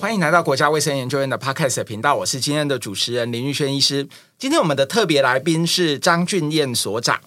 欢迎来到国家卫生研究院的 Podcast 频道，我是今天的主持人林玉轩医师。今天我们的特别来宾是张俊彦所长，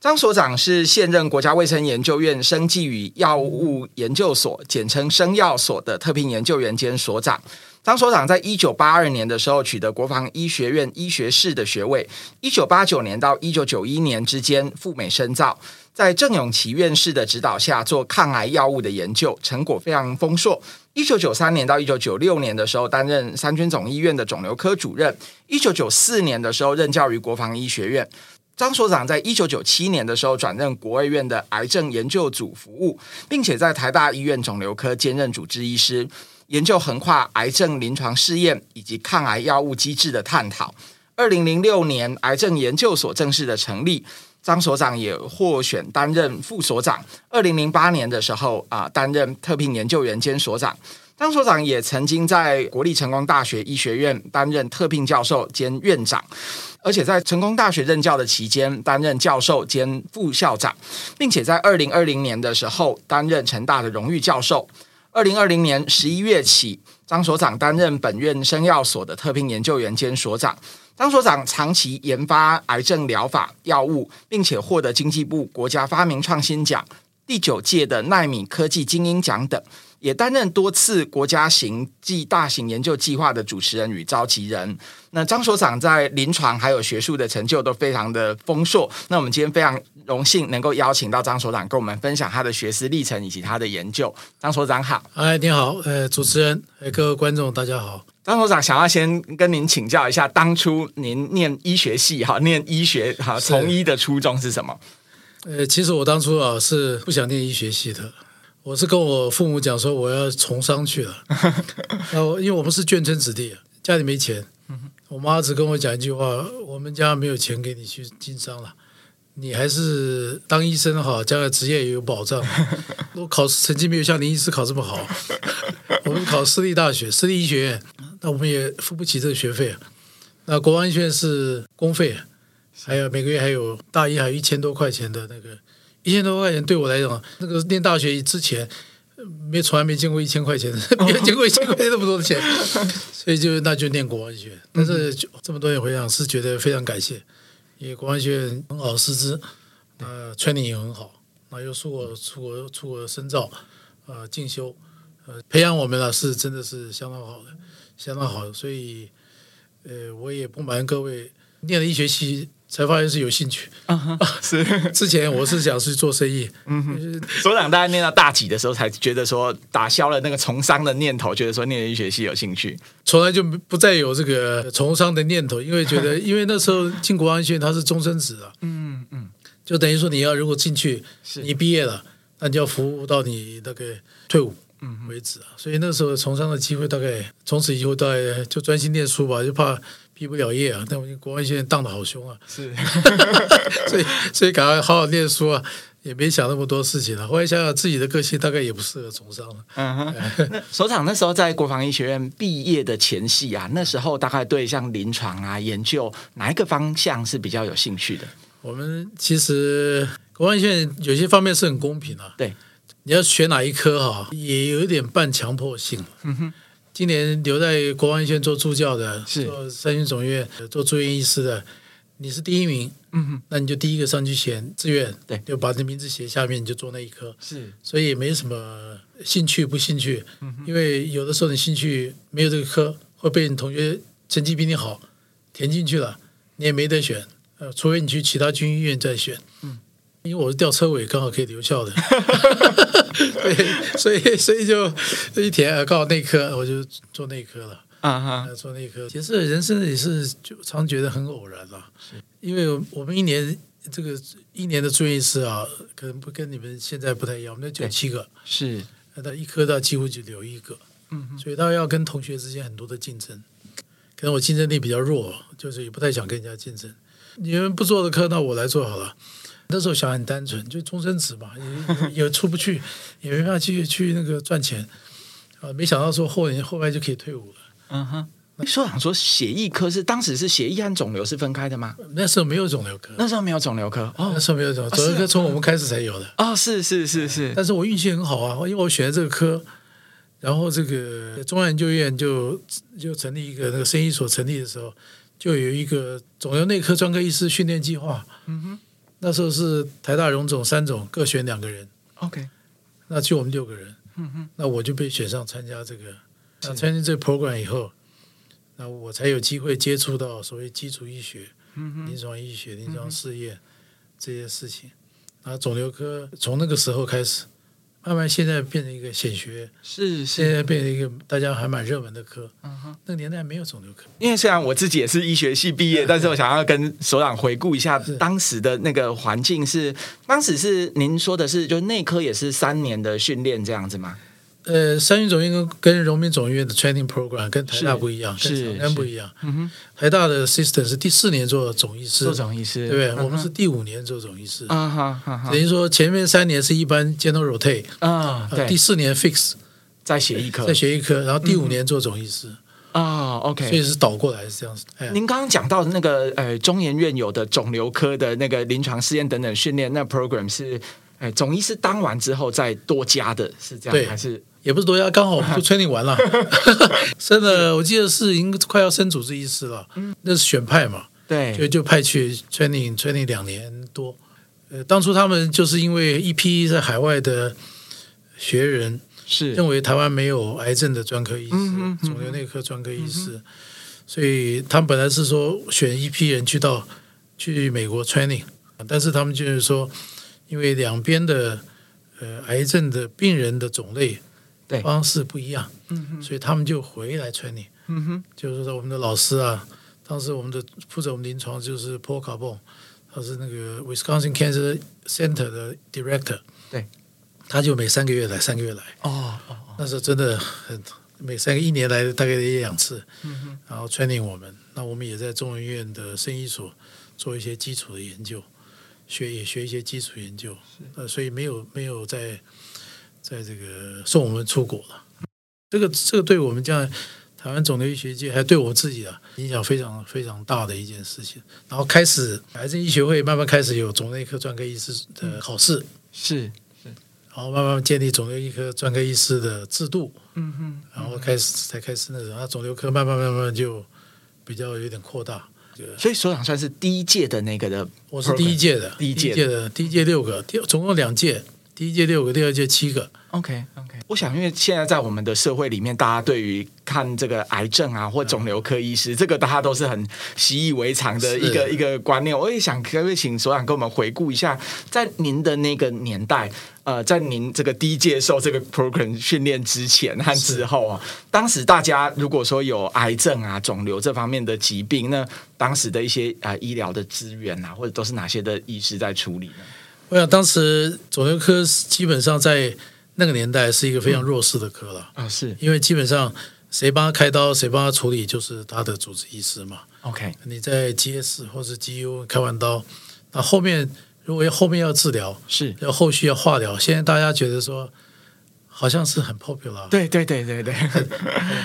张所长是现任国家卫生研究院生技与药物研究所（简称生药所）的特聘研究员兼所长。张所长在一九八二年的时候取得国防医学院医学士的学位，一九八九年到一九九一年之间赴美深造。在郑永琪院士的指导下做抗癌药物的研究，成果非常丰硕。一九九三年到一九九六年的时候，担任三军总医院的肿瘤科主任。一九九四年的时候，任教于国防医学院。张所长在一九九七年的时候转任国卫院的癌症研究组服务，并且在台大医院肿瘤科兼任主治医师，研究横跨癌症临床试验以及抗癌药物机制的探讨。二零零六年，癌症研究所正式的成立。张所长也获选担任副所长。二零零八年的时候啊，担任特聘研究员兼所长。张所长也曾经在国立成功大学医学院担任特聘教授兼院长，而且在成功大学任教的期间担任教授兼副校长，并且在二零二零年的时候担任成大的荣誉教授。二零二零年十一月起，张所长担任本院生药所的特聘研究员兼所长。张所长长期研发癌症疗法药物，并且获得经济部国家发明创新奖、第九届的奈米科技精英奖等，也担任多次国家型暨大型研究计划的主持人与召集人。那张所长在临床还有学术的成就都非常的丰硕。那我们今天非常荣幸能够邀请到张所长跟我们分享他的学思历程以及他的研究。张所长好，哎，你好，呃，主持人，各位观众，大家好。张所长想要先跟您请教一下，当初您念医学系哈，念医学哈，从医的初衷是什么？呃，其实我当初啊是不想念医学系的，我是跟我父母讲说我要从商去了。然后因为我们是眷村子弟，家里没钱，我妈只跟我讲一句话：我们家没有钱给你去经商了。你还是当医生好，将来职业也有保障。我考试成绩没有像林医师考这么好，我们考私立大学、私立医学院，那我们也付不起这个学费。那国王医学院是公费，还有每个月还有大一还有一千多块钱的那个，一千多块钱对我来讲，那个念大学之前没从来没见过一千块钱的，没有见过一千块钱那么多的钱，所以就那就念国防医学院。但是就这么多年回想，是觉得非常感谢。因为国防学院很好师资，呃，training 也很好，那又出国出国出国深造，呃，进修，呃，培养我们呢是真的是相当好的，相当好的，所以，呃，我也不瞒各位，念了一学系。才发现是有兴趣啊！是之前我是想去做生意，嗯哼。所长大概念到大几的时候，才觉得说打消了那个从商的念头，觉得说念医学系有兴趣，从来就不再有这个从商的念头，因为觉得，因为那时候进国防医学院它是终身制啊，嗯嗯，就等于说你要如果进去，你毕业了，那就要服务到你那个退伍嗯为止啊。所以那时候从商的机会大概从此以后大概就专心念书吧，就怕。毕不了业啊！但我国外现在荡的好凶啊，是，所以所以赶快好好念书啊，也没想那么多事情了。后来想想自己的个性，大概也不适合从商了。嗯哼，那所长那时候在国防医学院毕业的前夕啊，那时候大概对像临床啊研究哪一个方向是比较有兴趣的？我们其实国防医学院有些方面是很公平啊。对，你要选哪一科哈，也有一点半强迫性。嗯哼。今年留在国防医学院做助教的，是。做三军总院做住院医师的，你是第一名，嗯哼，那你就第一个上去填志愿，对，就把你名字写下面，你就做那一科，是，所以也没什么兴趣不兴趣，因为有的时候你兴趣没有这个科，会被你同学成绩比你好填进去了，你也没得选，呃，除非你去其他军医院再选，嗯。因为我是吊车尾，刚好可以留校的，对，所以 所以就一填刚好内科，我就做内科了。啊哈，做内科。其实人生也是就常觉得很偶然了，因为我们一年这个一年的住院医师啊，可能不跟你们现在不太一样，我们那九七个。是，那他一科他几乎就留一个，嗯哼，所以他要跟同学之间很多的竞争，可能我竞争力比较弱，就是也不太想跟人家竞争。你们不做的科，那我来做好了。那时候想很单纯，就终身职嘛，也也出不去，也没办法去去那个赚钱啊。没想到说后年后来就可以退伍了。嗯哼，所长说血液科是当时是血液和肿瘤是分开的吗？那时候没有肿瘤科，那时候没有肿瘤科哦，那时候没有肿瘤，肿瘤科从我们开始才有的。哦，是是是是，但是我运气很好啊，因为我选的这个科，然后这个中央研究院就就成立一个那个生医所成立的时候，就有一个肿瘤内科专科医师训练计划。嗯哼，那时候是台大荣总三总各选两个人。OK，那就我们六个人。嗯哼，那我就被选上参加这个。那参加这个 program 以后，那我才有机会接触到所谓基础医学、嗯、临床医学、临床试验、嗯、这些事情。然后肿瘤科从那个时候开始，慢慢现在变成一个显学，是，是现在变成一个大家还蛮热门的科。嗯哼，那个年代没有肿瘤科，因为虽然我自己也是医学系毕业，但是我想要跟首长回顾一下当时的那个环境是，是当时是您说的是，就内科也是三年的训练这样子吗？呃，三军总医院跟跟荣民总医院的 training program 跟台大不一样，是跟不一样。嗯哼，台大的 system 是第四年做总医师，做总医师，对不对？我们是第五年做总医师。啊哈，等于说前面三年是一般 general rotate 啊，第四年 fix 再学一科，再学一科，然后第五年做总医师。啊，OK，所以是倒过来是这样子。您刚刚讲到那个呃中研院有的肿瘤科的那个临床试验等等训练，那 program 是呃总医师当完之后再多加的，是这样还是？也不是多加，刚好就 training 完了，生了。我记得是已经快要升主治医师了，那是选派嘛，对，就就派去 training training 两年多。呃，当初他们就是因为一批在海外的学人是。认为台湾没有癌症的专科医师，嗯、肿瘤内科专科医师，嗯、所以他们本来是说选一批人去到去美国 training，但是他们就是说，因为两边的呃癌症的病人的种类。对。方式不一样，嗯哼，所以他们就回来 training，嗯哼，就是说我们的老师啊，当时我们的负责我们临床就是 Paul Carbone，他是那个 Wisconsin Cancer Center 的 director，对，他就每三个月来，三个月来，哦，哦那时候真的很，每三个一年来大概一两次，嗯哼，然后 training 我们，那我们也在中医院的生医所做一些基础的研究，学也学一些基础研究，呃，所以没有没有在。在这个送我们出国了，这个这个对我们这样台湾肿瘤医学界，还对我自己啊影响非常非常大的一件事情。然后开始癌症医学会慢慢开始有肿瘤内科专科医师的考试，是是，然后慢慢建立肿瘤医科专科医师的制度，嗯哼，然后开始才开始那种，那肿瘤科慢慢慢慢就比较有点扩大。所以所长算是第一届的那个的，我是第一届的，第一届的，第一届六个，第总共两届。第一届六个，第二届七个。OK OK，我想，因为现在在我们的社会里面，大家对于看这个癌症啊，或肿瘤科医师，嗯、这个大家都是很习以为常的一个一个观念。我也想可不可以请所长跟我们回顾一下，在您的那个年代，呃，在您这个第一届受这个 program 训练之前和之后啊，是当时大家如果说有癌症啊、肿瘤这方面的疾病，那当时的一些啊、呃、医疗的资源啊，或者都是哪些的医师在处理呢？我想当时肿瘤科基本上在那个年代是一个非常弱势的科了。啊，是。因为基本上谁帮他开刀，谁帮他处理，就是他的主治医师嘛。OK，你在 GS 或是 GU 开完刀，那后面如果要后面要治疗，是。要后续要化疗，现在大家觉得说好像是很 popular，对对对对对，很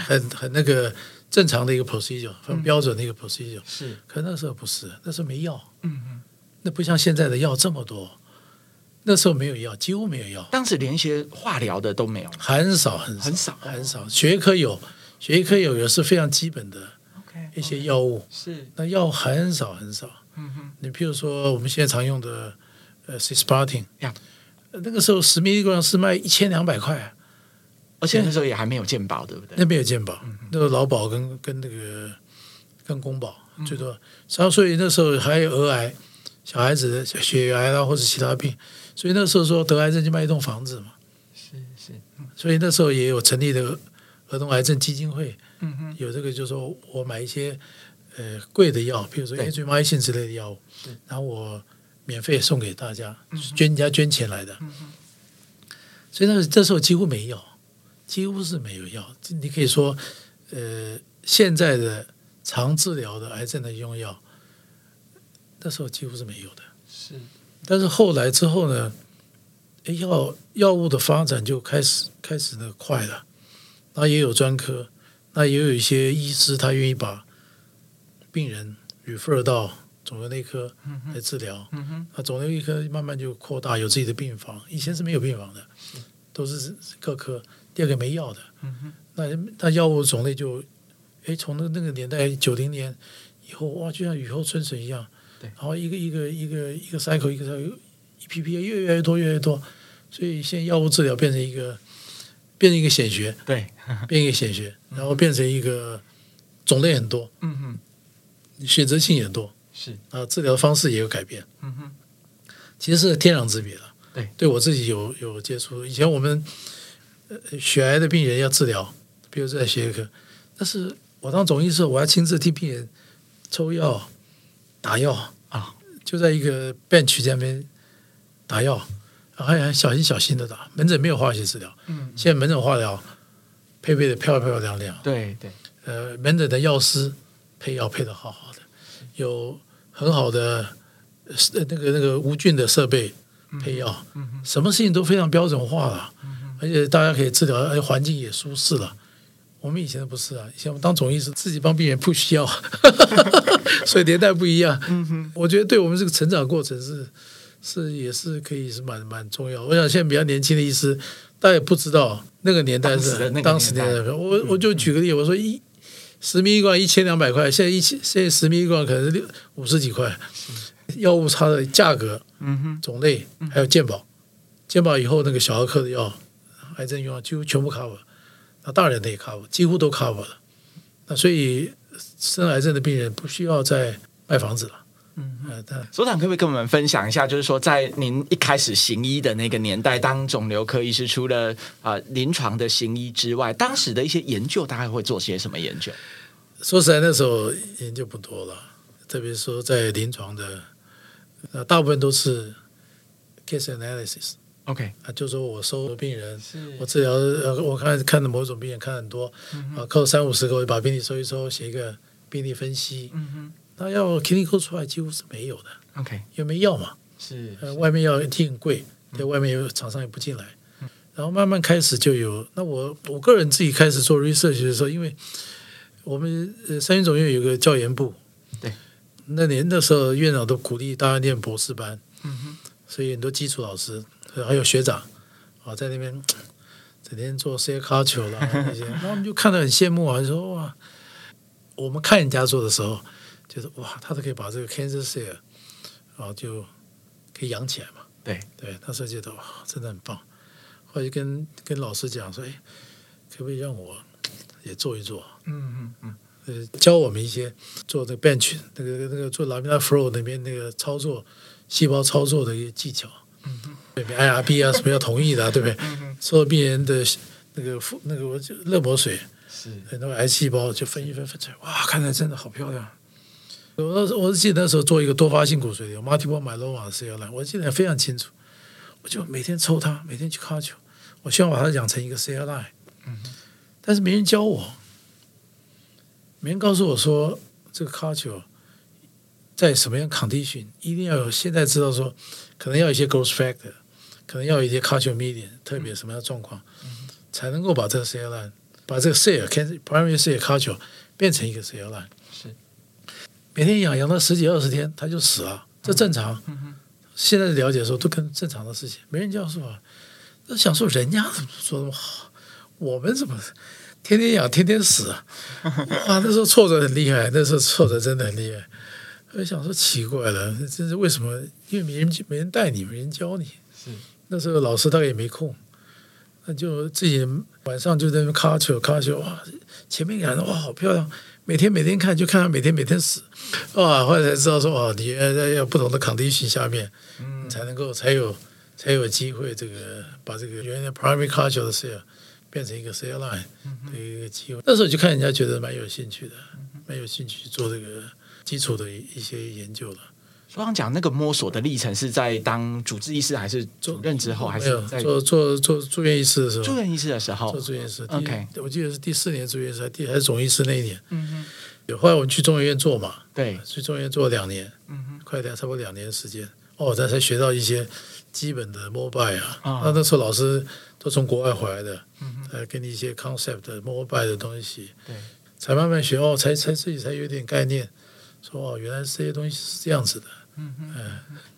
很很那个正常的一个 procedure，很标准的一个 procedure，是。可那时候不是，那时候没药，嗯嗯，那不像现在的药这么多。那时候没有药，几乎没有药。当时连一些化疗的都没有，很少很少很少很少。血液科有，血液科有，也是非常基本的一些药物。是，那药很少很少。嗯哼，你譬如说我们现在常用的呃 Cisplatin，那个时候十 mg 是卖一千两百块，而且那时候也还没有健保，对不对？那边有健保，那个劳保跟跟那个跟公保最多。然后所以那时候还有儿癌，小孩子的血癌啊或者其他病。所以那时候说得癌症就卖一栋房子嘛，是是，所以那时候也有成立的儿童癌症基金会，嗯哼，有这个就是说我买一些呃贵的药，比如说 Adriamycin 之类的药物，对。然后我免费送给大家，嗯、捐人家捐钱来的，嗯、哼。所以那这时候几乎没有，几乎是没有药，你可以说呃现在的常治疗的癌症的用药，那时候几乎是没有的，是。但是后来之后呢，药药物的发展就开始开始的快了，那也有专科，那也有一些医师他愿意把病人 refer 到肿瘤内科来治疗，嗯哼，那肿瘤内科慢慢就扩大，有自己的病房，以前是没有病房的，都是各科。第二个没药的，嗯哼，那那药物种类就，哎，从那那个年代九零年以后，哇，就像雨后春笋一样，对，然后一个一个一个一个 cycle 一个 cycle 一批批越越来越多越来越多，所以现在药物治疗变成一个变成一个显学，对，变一个显学，然后变成一个种类很多，嗯哼，选择性也多，是。啊，治疗方式也有改变，嗯哼，其实是天壤之别了，对，对我自己有有接触，以前我们。血癌的病人要治疗，比如在血液科，但是我当总医师，我要亲自替病人抽药、打药啊，就在一个 bench 这边打药，还很小心小心的打。门诊没有化学治疗，嗯，现在门诊化疗配备的漂漂亮亮，对对，呃，门诊的药师配药配的好好的，有很好的那个那个无菌的设备配药，嗯，什么事情都非常标准化了。而且大家可以治疗，而且环境也舒适了。我们以前不是啊，以前我们当总医师自己帮病人不需要，所以年代不一样。嗯哼，我觉得对我们这个成长过程是是也是可以是蛮蛮重要。我想现在比较年轻的医师，大家也不知道那个年代是当时年代。我我就举个例，我说一十米一罐一千两百块，现在一千现在十米一罐可能是六五十几块。药物差的价格，嗯哼，种类还有健保，健保以后那个小儿科的药。癌症用药几乎全部 cover，那大人的也 cover，几乎都 cover 了。那所以生癌症的病人不需要再卖房子了。嗯，嗯，所长可不可以跟我们分享一下，就是说在您一开始行医的那个年代，当肿瘤科医师，除了啊、呃、临床的行医之外，当时的一些研究大概会做些什么研究？说实在，那时候研究不多了，特别说在临床的，呃大部分都是 case analysis。OK，啊，就说我收病人，我治疗，呃，我看看的某种病人看很多，啊，扣三五十个，我就把病例收一收，写一个病例分析。嗯哼，那要 clinical 出来几乎是没有的。OK，又没药嘛，是，呃，外面药一定很贵，在外面有厂商也不进来。然后慢慢开始就有，那我我个人自己开始做 research 的时候，因为我们呃三军总院有个教研部，对，那年的时候院长都鼓励大家念博士班，嗯哼，所以很多基础老师。还有学长啊，在那边整天做 cell culture 啦那些，然后我们就看得很羡慕啊，就说哇，我们看人家做的时候，就是哇，他都可以把这个 cancer 然后就可以养起来嘛。对对，他说觉得哇，真的很棒。后来就跟跟老师讲说，哎，可不可以让我也做一做？嗯嗯嗯，呃，教我们一些做这个 bench 那个那个做 laminar flow 那边那个操作细胞操作的一些技巧。嗯哼。IRB 啊，什么要同意的，啊，对不对？所有病人的那个那个热膜水是很多癌细胞就分一分分出来，哇，看起来真的好漂亮。我我记得那时候做一个多发性骨髓瘤，multiple myeloma 我记得非常清楚。我就每天抽它，每天去 culture，我希望把它养成一个 cell line。嗯，但是没人教我，没人告诉我说这个 culture 在什么样 condition 一定要有。现在知道说可能要一些 growth factor。可能要有一些 culture medium，特别什么样的状况，嗯、才能够把这个 cell line，把这个 cell primary cell culture 变成一个 cell line。是，每天养养到十几二十天，它就死了，这正常。现在的了解说都跟正常的事情，没人教授啊。那想说人家怎么说那么好，我们怎么 天天养天天死啊？啊，那时候挫折很厉害，那时候挫折真的很厉害。我想说奇怪了，这是为什么？因为没人没人带你，没人教你。是。那时候老师大概也没空，那就自己晚上就在那卡球卡球哇，前面看哇好漂亮，每天每天看就看到每天每天死，哇，后来才知道说哦，你在要不同的 condition 下面，嗯，才能够才有才有机会这个把这个原来 primary culture 的 sale 变成一个 sale line 的一个机会。那时候就看人家觉得蛮有兴趣的，蛮有兴趣做这个基础的一些研究了。刚刚讲那个摸索的历程是在当主治医师还是主任之后，还是在做做做住院医师的时候？住院医师的时候，做住院医师。OK，我记得是第四年住院医师，第还是总医师那一年。嗯哼。有后来我们去中医院做嘛？对，去中医院做了两年。嗯哼，快点，差不多两年时间。哦，才才学到一些基本的 mobile 啊。那那时候老师都从国外回来的，嗯哼，来给你一些 concept mobile 的东西。对，才慢慢学哦，才才自己才有点概念，说哦，原来这些东西是这样子的。嗯嗯，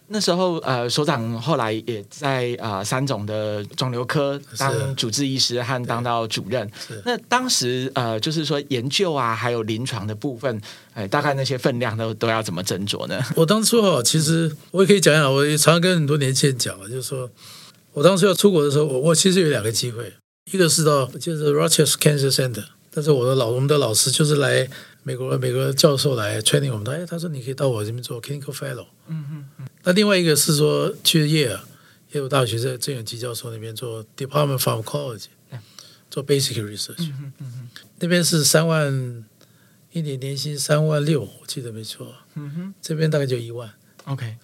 那时候呃，所长后来也在呃三总的肿瘤科当主治医师和当到主任。那当时呃，就是说研究啊，还有临床的部分，哎，大概那些分量都都要怎么斟酌呢？我当初哦，其实我也可以讲讲，我也常常跟很多年轻人讲啊，就是说我当初要出国的时候，我我其实有两个机会，一个是到就是 Rochester Cancer Center，但是我的老我们的老师就是来。美国美国教授来 training 我们，哎，他说你可以到我这边做 clinical fellow。嗯嗯嗯。那另外一个是说去耶尔耶鲁大学在郑永基教授那边做 department pharmacology，做 basic research。嗯嗯嗯。那边是三万一年年薪三万六，我记得没错。嗯哼。这边大概就一万。OK。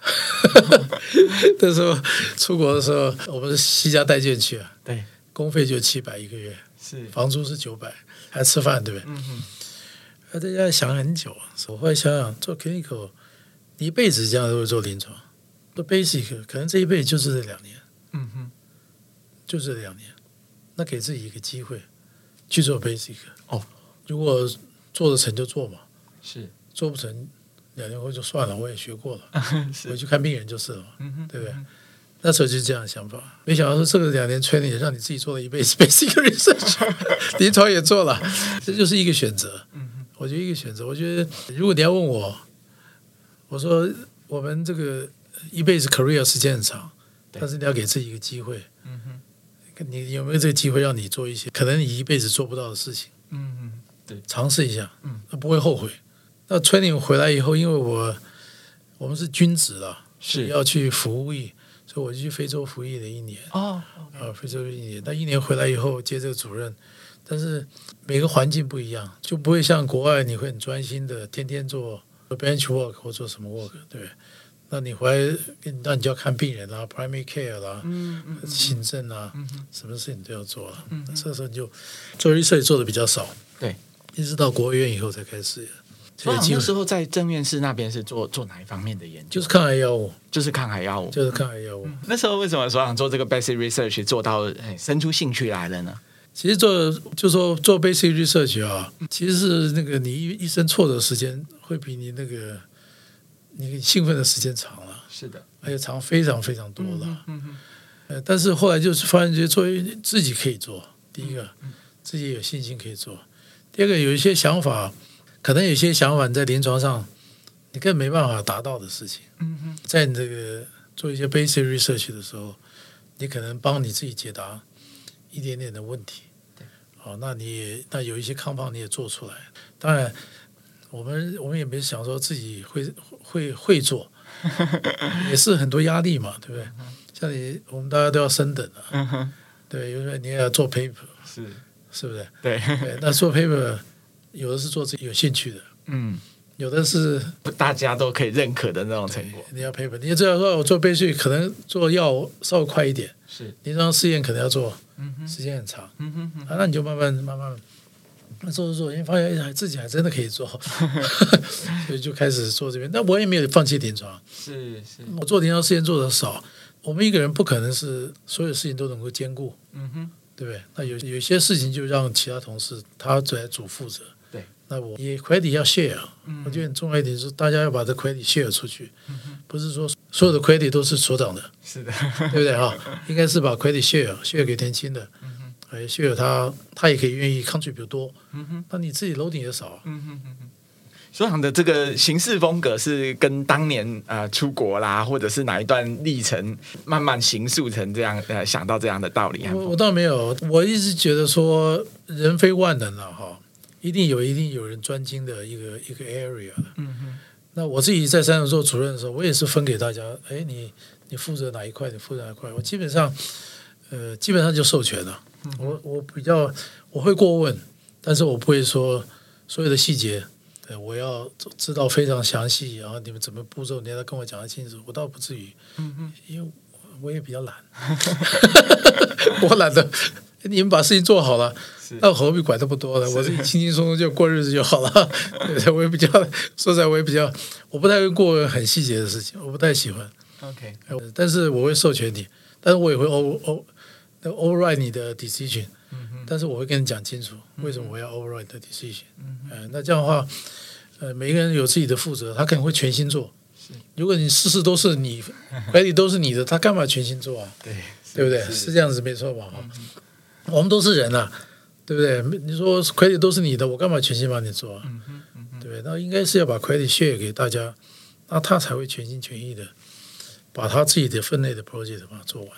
那时候出国的时候，我们是西家带眷去啊。对。公费就七百一个月，是房租是九百，还吃饭对不对？嗯哼。他在家想很久，我后来想想做 clinical，你一辈子这样都会做临床，做 basic 可能这一辈子就是这两年，嗯哼，就是这两年，那给自己一个机会去做 basic 哦。如果做得成就做嘛，是。做不成两年后就算了，我也学过了，回去看病人就是了，嗯哼，对不对？那时候就是这样的想法，没想到说这个两年 training 也让你自己做了一辈子 basic research，临床也做了，这就是一个选择。我觉得一个选择，我觉得如果你要问我，我说我们这个一辈子 career 时间很长，但是你要给自己一个机会，嗯哼，你有没有这个机会让你做一些可能你一辈子做不到的事情？嗯嗯，对，尝试一下，嗯，那不会后悔。那 training 回来以后，因为我我们是军职了，是要去服务役，所以我就去非洲服役了一年。哦，啊，非洲一年，那一年回来以后接这个主任。但是每个环境不一样，就不会像国外，你会很专心的天天做 bench work 或做什么 work，对。那你回来，那你就要看病人啦，primary care 啦，嗯嗯嗯、行政啊，嗯、什么事情都要做了。嗯、这时候你就做 research 做的比较少，对。一直到国务院以后才开始。所以那时候在政院士那边是做做哪一方面的研究？就是抗癌药物，就是抗癌药物，就是抗癌药物。嗯、那时候为什么说想做这个 basic research 做到哎生出兴趣来了呢？其实做就说做 basic research 啊，其实是那个你一一生挫折时间会比你那个你兴奋的时间长了，是的，而且长非常非常多了。嗯嗯嗯。呃，但是后来就是发现，觉得作为自己可以做，第一个自己有信心可以做，第二个有一些想法，可能有些想法你在临床上你根本没办法达到的事情。嗯嗯。在你这个做一些 basic research 的时候，你可能帮你自己解答一点点的问题。哦，那你也那有一些 compound 你也做出来，当然，我们我们也没想说自己会会会做，也是很多压力嘛，对不对？像你我们大家都要升等啊，对，因为你也要做 paper，是是不是？对对，那做 paper 有的是做自己有兴趣的，嗯，有的是大家都可以认可的那种成果。你要 paper，你要这样说，我做 basic 可能做药稍微快一点，是临床试验可能要做。时间很长，嗯哼哼。啊，那你就慢慢慢慢那做做做，因为发现哎自己还真的可以做，所以就开始做这边。但我也没有放弃临床，是是，我做临床试验做的少。我们一个人不可能是所有事情都能够兼顾，嗯哼，对不对？那有有些事情就让其他同事他来主负责，对。那我也 credit 要 share，我觉得很重要一点是大家要把这 credit share 出去，不是说所有的 credit 都是所长的，是的，对不对哈？应该是把 credit share share 给年轻的，哎，share 他他也可以愿意 contribute 比较多，那你自己 loading 也少，所长的这个行事风格是跟当年呃出国啦，或者是哪一段历程慢慢形塑成这样呃想到这样的道理？我我倒没有，我一直觉得说人非万能了哈。一定有，一定有人专精的一个一个 area 的。嗯哼。那我自己在三总做主任的时候，我也是分给大家。哎，你你负责哪一块？你负责哪一块？我基本上，呃，基本上就授权了。我我比较我会过问，但是我不会说所有的细节。对，我要知道非常详细，然后你们怎么步骤，你要跟我讲得清楚。我倒不至于。嗯哼。因为我也比较懒。我懒得。你们把事情做好了。那何必管那么多呢？我自己轻轻松松就过日子就好了。对，我也比较说实在，我也比较，我不太会过很细节的事情，我不太喜欢。OK，但是我会授权你，但是我也会 over over override 你的 decision。嗯哼。但是我会跟你讲清楚，为什么我要 override 的 decision。嗯哼。那这样的话，呃，每一个人有自己的负责，他可能会全心做，如果你事事都是你，credit 都是你的，他干嘛全心做啊？对，对不对？是这样子没错吧？哈，我们都是人呐，对不对？你说 credit 都是你的，我干嘛全心帮你做啊？对不对？那应该是要把 credit share 给大家，那他才会全心全意的把他自己的分内的 project 把它做完。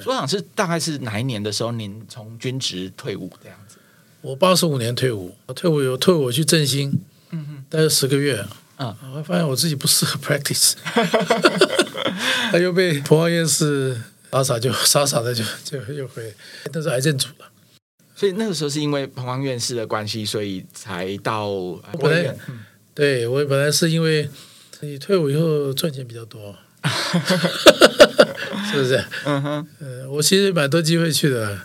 所长是大概是哪一年的时候，您从军职退伍这样子？我八十五年退伍，退伍有退伍我去振兴，嗯哼，待了十个月。啊！我发现我自己不适合 practice，他又被彭华院士傻傻就傻傻的就就又回，那是癌症组的，所以那个时候是因为彭华院士的关系，所以才到国院。对，我本来是因为你退伍以后赚钱比较多，是不是？嗯哼，呃，我其实蛮多机会去的，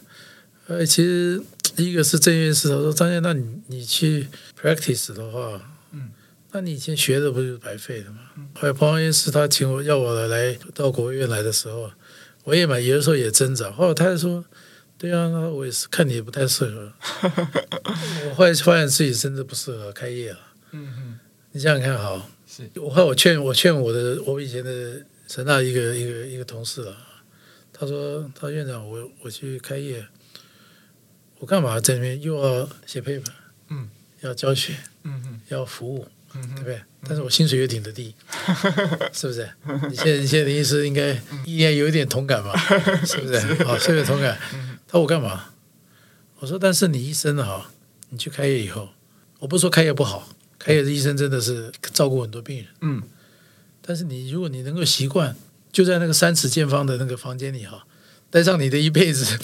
呃，其实一个是郑院士，他说张健，那你你去 practice 的话。嗯那你以前学的不是白费的吗？后来彭王院士他请我要我来到国务院来的时候，我也蛮有的时候也挣扎。后来他就说：“对啊，那我也是看你也不太适合。”我后来发现自己真的不适合开业了。嗯嗯，你想想看，好，是我后来我劝我劝我的我以前的成大一个一个一个同事了，他说：“他院长，我我去开业，我干嘛在那边又要写 paper，嗯，要教学，嗯嗯，要服务。”对不对？但是我薪水又挺的低，是不是？你现在你现在的意思应该应该有一点同感吧？是不是？好，是有同感。他说我干嘛？我说，但是你医生哈，你去开业以后，我不是说开业不好，开业的医生真的是照顾很多病人。嗯。但是你如果你能够习惯，就在那个三尺见方的那个房间里哈，待上你的一辈子，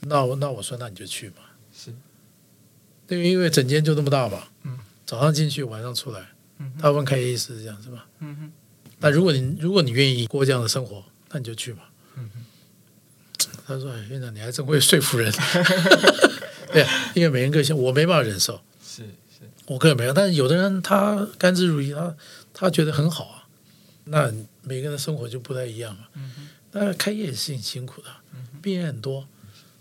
那我那我说那你就去嘛。是。对，因为整间就那么大嘛。嗯。早上进去，晚上出来，大部分开业医师是这样，是吧？嗯哼。那如果你如果你愿意过这样的生活，那你就去嘛。他说：“哎，院长，你还真会说服人。”对，因为每人个性，我没办法忍受。是是，我个人没有，但是有的人他甘之如饴，他他觉得很好啊。那每个人的生活就不太一样嘛。嗯哼。那开业也是很辛苦的，病人很多，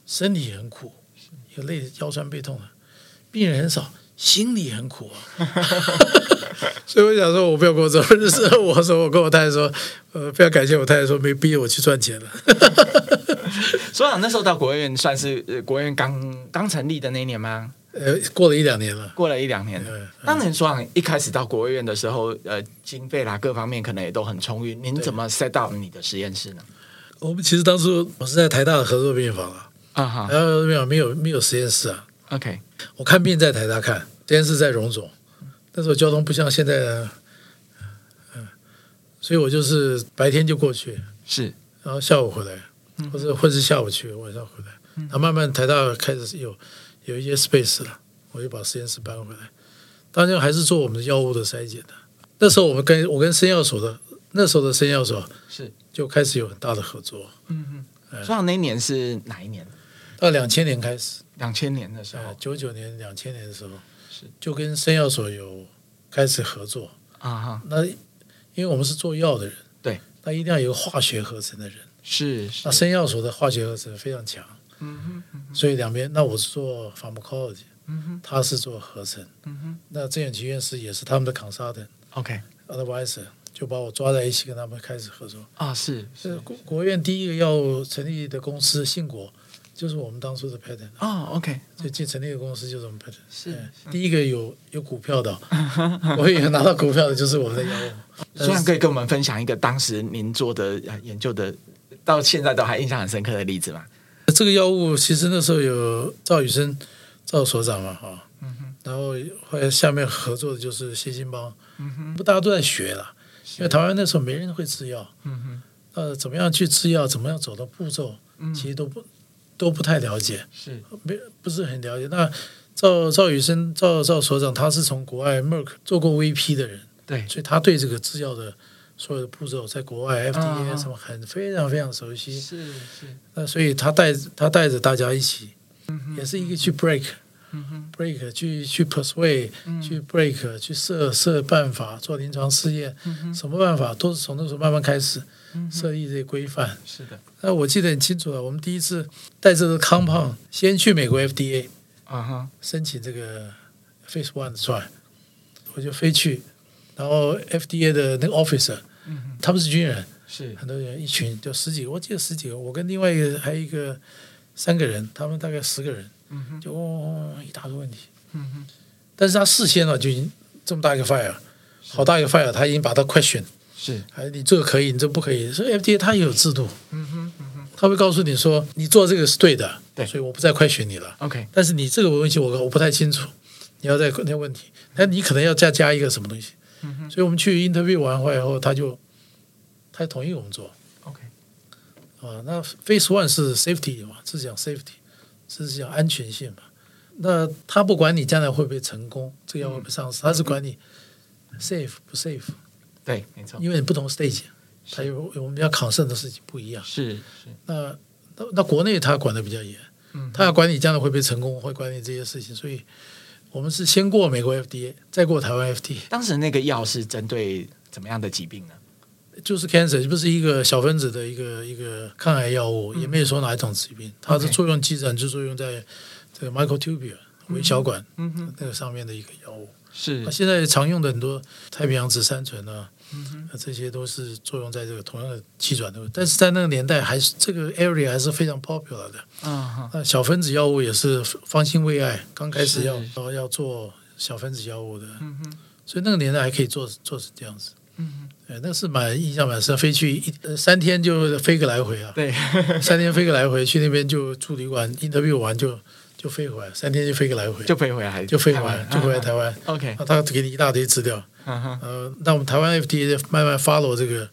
身体很苦，有累腰酸背痛的，病人很少。心里很苦啊，所以我想说，我不要过这日子。我说，我跟我太太说，呃，非常感谢我太太说没逼我去赚钱了。所长那时候到国务院算是国务院刚刚成立的那一年吗？呃，过了一两年了，过了一两年。嗯、当年所长一开始到国务院的时候，呃，经费啦各方面可能也都很充裕。您怎么 set up 你的实验室呢？我们其实当初我是在台大的合作病房啊，啊哈，然后没有没有没有实验室啊。OK，我看病在台大看，实验室在荣总，但是我交通不像现在，嗯，所以我就是白天就过去，是，然后下午回来，或者或者下午去，晚上回来，那慢慢台大开始有有一些 space 了，我就把实验室搬回来，当然还是做我们的药物的筛检的。那时候我们跟我跟生药所的那时候的生药所是就开始有很大的合作，嗯嗯，所以那一年是哪一年？到两千年开始。两千年的时候，九九年、两千年的时候，是就跟生药所有开始合作啊哈。那因为我们是做药的人，对，那一定要有化学合成的人，是。是那生药所的化学合成非常强，嗯哼，嗯，所以两边，那我是做 pharmacology，嗯哼，他是做合成，嗯哼。那郑远琪院士也是他们的 consultant，OK，advisor，就把我抓在一起，跟他们开始合作啊。是是国国院第一个药物成立的公司，信国。就是我们当初的 patent 哦，OK，就进成立的公司就是我们 patent，是第一个有有股票的，我也拿到股票的就是我们的药物。虽然可以跟我们分享一个当时您做的研究的，到现在都还印象很深刻的例子吗？这个药物其实那时候有赵宇生赵所长嘛，哈，嗯哼，然后后来下面合作的就是谢金邦，嗯哼，不大家都在学了，因为台湾那时候没人会制药，嗯哼，呃，怎么样去制药，怎么样走的步骤，其实都不。都不太了解，是。没不是很了解。那赵赵宇生赵赵所长，他是从国外 Merck 做过 VP 的人，对，所以他对这个制药的所有的步骤，在国外 FDA 什么很非常非常熟悉。是是。那所以他带他带着大家一起，也是一个去 break，嗯哼，break 去去 persuade，去 break 去设设办法做临床试验，什么办法都是从那时候慢慢开始。设立这些规范是的，那我记得很清楚了。我们第一次带这个 compound 先去美国 FDA 啊哈，申请这个 phase one 的 trial，我就飞去，然后 FDA 的那个 officer，嗯，他们是军人，是。很多人，一群就十几个，我记得十几个，我跟另外一个还有一个三个人，他们大概十个人，嗯就哦一大堆问题，嗯哼，但是他事先呢就已经这么大一个 fire，好大一个 fire，他已经把它 question，是，哎，你这个可以，你这个不可以，所以 FDA 他也有制度，嗯哼，嗯哼，他会告诉你说你做这个是对的，对，所以我不再 question 你了，OK，但是你这个问题我我不太清楚，你要再那问题，那你可能要再加一个什么东西。嗯、所以我们去 interview 完会以后，他就他同意我们做，OK，啊，那 Phase One 是 safety 嘛，是讲 safety，是讲安全性嘛。那他不管你将来会不会成功，这个要会不会上市，他是管你 safe 不 safe。对，没错，因为你不同 stage，他有我们要 concern 的事情不一样。是是。那那那国内他管的比较严，嗯，他要管你将来会不会成功，会管你这些事情，所以。我们是先过美国 FDA，再过台湾 FDA。当时那个药是针对怎么样的疾病呢？就是 cancer，不是一个小分子的一个一个抗癌药物，嗯、也没有说哪一种疾病。它的作用基本就作用在这个 microtubule 微小管，嗯哼，那个上面的一个药物。是。那现在常用的很多太平洋紫杉醇啊。嗯，那这些都是作用在这个同样的气转的，但是在那个年代还是这个 area 还是非常 popular 的。啊，那小分子药物也是方兴未艾，刚开始要要做小分子药物的。嗯哼，所以那个年代还可以做做成这样子。嗯哼，那是蛮印象蛮深，飞去一三天就飞个来回啊。对，三天飞个来回，去那边就住旅馆，interview 完就。就飞回来，三天就飞个来回，就飞回来，就飞回来，就回来台湾。OK，那他给你一大堆资料。呃，那我们台湾 FDA 慢慢 follow 这个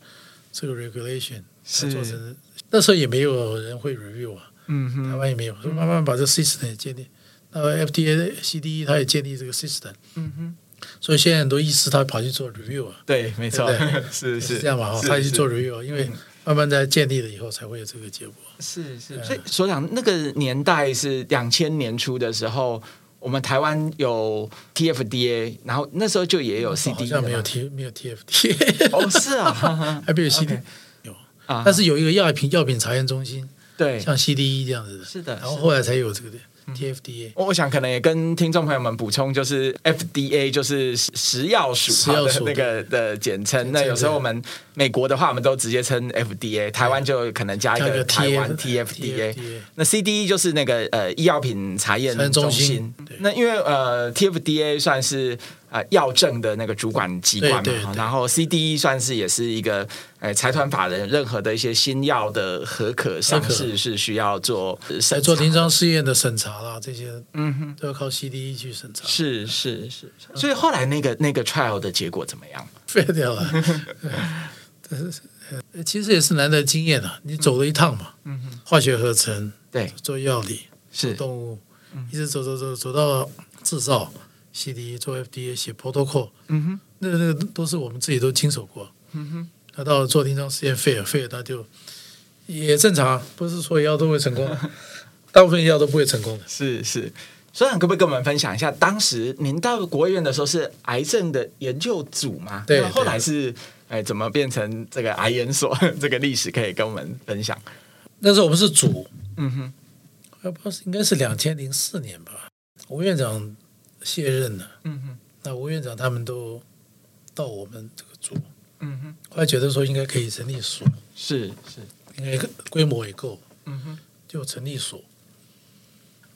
这个 regulation，是做成。那时候也没有人会 review 啊，嗯哼，台湾也没有，慢慢把这 system 也建立。那 FDA、CDE 他也建立这个 system，嗯哼。所以现在很多医师他跑去做 review 啊，对，没错，是是这样嘛哈，他去做 review，因为。慢慢在建立了以后，才会有这个结果。是是，所以所长那个年代是两千年初的时候，我们台湾有 TFDA，然后那时候就也有 CDE，好像没有 T 没有 TFDA。哦，是啊，还没有 CD，有。啊，但是有一个药品药品查验中心，对，像 CDE 这样子的，是的，然后后来才有这个的。TFDA，我想可能也跟听众朋友们补充，就是 FDA 就是食药署的那个的简称。那有时候我们美国的话，我们都直接称 FDA，台湾就可能加一个台湾 TFDA。那 CDE 就是那个呃医药品查验中心。那因为呃 TFDA 算是。啊，药政的那个主管机关嘛，然后 CDE 算是也是一个呃财团法人，任何的一些新药的核可上市是需要做来做临床试验的审查啦，这些嗯哼。都要靠 CDE 去审查。是是是，所以后来那个那个 trial 的结果怎么样？废掉了。但是其实也是难得经验啊，你走了一趟嘛，嗯哼，化学合成对，做药理是。动物，一直走走走走到制造。CDE 做 FDA 写 protocol，嗯哼，那个那个都是我们自己都经手过，嗯哼，那到了做临床试验 fail，fail 那就也正常，不是所有药都会成功，大部分药都不会成功的。是是，所以可不可以跟我们分享一下，当时您到国务院的时候是癌症的研究组吗？对，后来是哎怎么变成这个癌研所？这个历史可以跟我们分享。那时候我们是组，嗯哼，不知道是应该是两千零四年吧，吴院长。卸任了，嗯哼，那吴院长他们都到我们这个组，嗯哼，后来觉得说应该可以成立所，是是，应该规模也够，嗯哼，就成立所。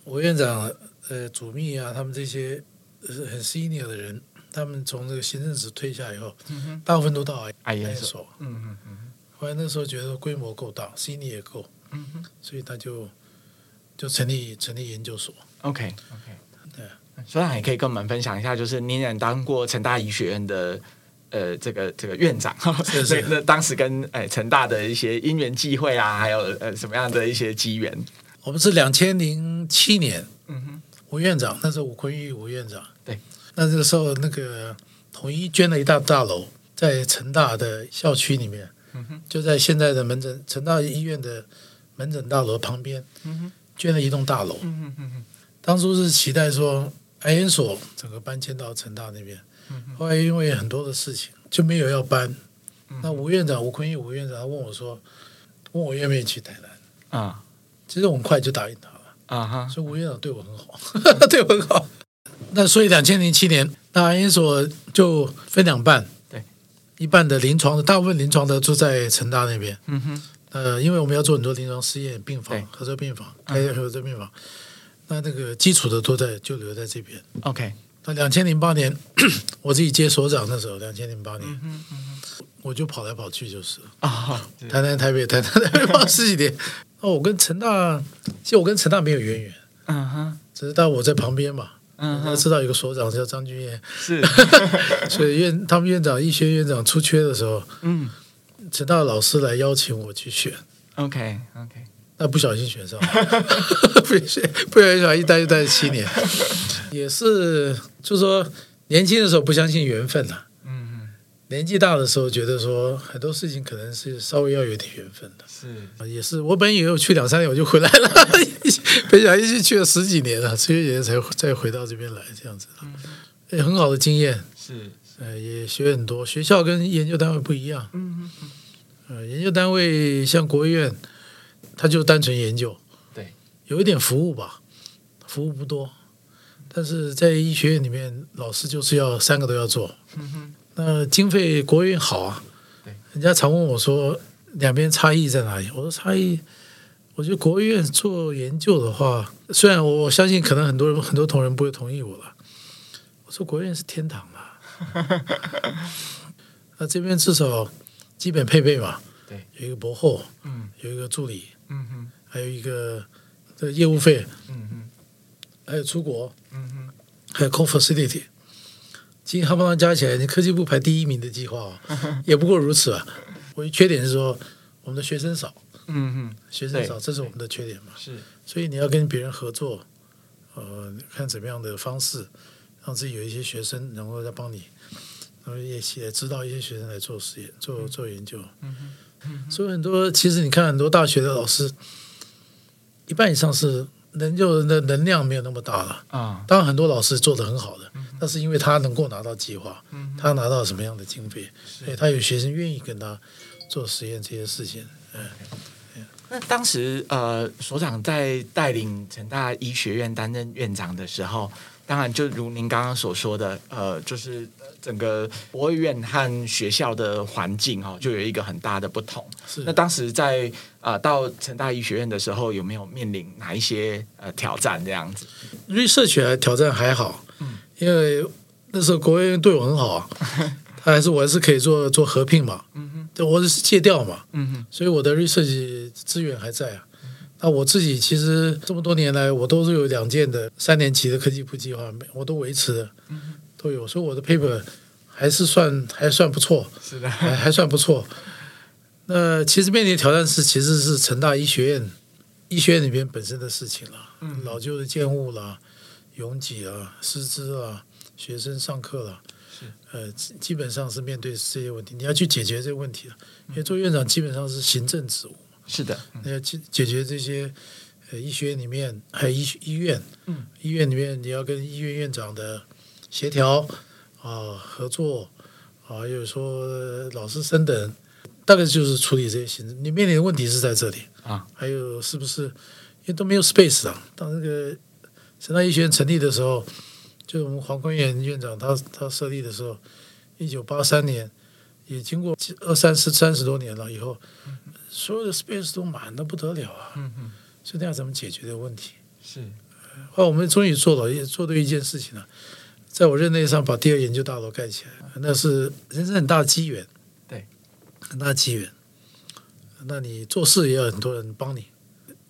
吴院长呃，主秘啊，他们这些很 senior 的人，他们从这个行政室退下以后，嗯哼，大部分都到癌研所，嗯哼嗯哼，后来那时候觉得规模够大，senior 也够，嗯哼，所以他就就成立成立研究所，OK OK。所长也可以跟我们分享一下，就是您也当过成大医学院的呃这个这个院长，是是。那当时跟哎成大的一些因缘际会啊，还有呃什么样的一些机缘？我们是两千零七年，嗯哼，吴院长那时候吴坤玉吴院长，对，那这个时候那个统一捐了一大大楼在成大的校区里面，嗯哼，就在现在的门诊成大医院的门诊大楼旁边，嗯哼，捐了一栋大楼，嗯哼嗯哼，当初是期待说。癌研所整个搬迁到成大那边，后来因为很多的事情就没有要搬。那吴院长吴坤义吴院长他问我说：“问我愿不愿意去台南？”啊，其实我很快就答应他了。啊哈，所以吴院长对我很好，对我很好。那所以两千零七年，那癌研所就分两半，对一半的临床的，大部分临床的住在成大那边。嗯哼。呃，因为我们要做很多临床试验，病房、合作病房、开合作病房，那那个基础的都在就留在这边。OK。那两千零八年，我自己接所长的时候，两千零八年，我就跑来跑去就是啊，台南、台北、台南、台北跑十几年。哦，我跟陈大，其实我跟陈大没有渊源，嗯哼，只是但我在旁边嘛，嗯哼，知道有个所长叫张君彦，是，所以院他们院长医学院长出缺的时候，嗯，成大老师来邀请我去选，OK OK，那不小心选上，不小心不小心一待就待了七年，也是，就是说年轻的时候不相信缘分呐。年纪大的时候，觉得说很多事情可能是稍微要有点缘分的。是，也是我本以为我去两三年我就回来了，没想到一去去了十几年了，十几年才再回到这边来，这样子。嗯，也很好的经验。是，呃，也学很多。学校跟研究单位不一样。嗯嗯。呃，研究单位像国务院，他就单纯研究。对。有一点服务吧，服务不多，但是在医学院里面，老师就是要三个都要做。嗯哼。那经费国院好啊，人家常问我说两边差异在哪里？我说差异，我觉得国院做研究的话，虽然我相信可能很多人很多同仁不会同意我了，我说国院是天堂啊，那这边至少基本配备嘛，对，有一个博后，嗯，有一个助理，嗯哼，还有一个这个业务费，嗯哼，还有出国，嗯哼，还有 co-facility。其实夯不啷加起来，你科技部排第一名的计划哦，也不过如此啊。我的缺点是说，我们的学生少，嗯哼，学生少，这是我们的缺点嘛。是，所以你要跟别人合作，呃，看怎么样的方式，让自己有一些学生能够再帮你，然后也也指导一些学生来做实验、做做研究。嗯哼，所以很多其实你看很多大学的老师，一半以上是能就的能量没有那么大了啊。当然很多老师做的很好的。那是因为他能够拿到计划，他拿到什么样的经费，所以他有学生愿意跟他做实验这些事情。嗯，那当时呃，所长在带领成大医学院担任院长的时候，当然就如您刚刚所说的，呃，就是整个国卫院和学校的环境哈，就有一个很大的不同。是。那当时在啊、呃，到成大医学院的时候，有没有面临哪一些呃挑战？这样子，research 挑战还好。因为那时候国卫院对我很好啊，他还是我还是可以做做合并嘛，嗯哼，我是借调嘛，嗯哼，所以我的 research 资源还在啊。那我自己其实这么多年来，我都是有两件的三年期的科技部计划，我都维持的，都有，所以我的 paper 还是算还算不错，是的，还还算不错。那其实面临的挑战是，其实是成大医学院医学院里面本身的事情了，嗯，老旧的建物啦。拥挤啊，师资啊，学生上课了，是呃，基本上是面对这些问题，你要去解决这个问题了。因为做院长基本上是行政职务，是的，你要解解决这些呃医学院里面还有医医院，嗯，医院里面你要跟医院院长的协调啊合作啊，还有说老师生等，大概就是处理这些行政。你面临的问题是在这里啊，还有是不是因为都没有 space 啊？当那个。神大医学院成立的时候，就我们黄坤元院长他他设立的时候，一九八三年，也经过二三十三十多年了以后，所有的 space 都满的不得了啊。嗯嗯，所以那要怎么解决这个问题？是，后来我们终于做了，也做对一件事情了，在我任内上把第二研究大楼盖起来，那是人生很大的机缘，对，很大的机缘。那你做事也有很多人帮你，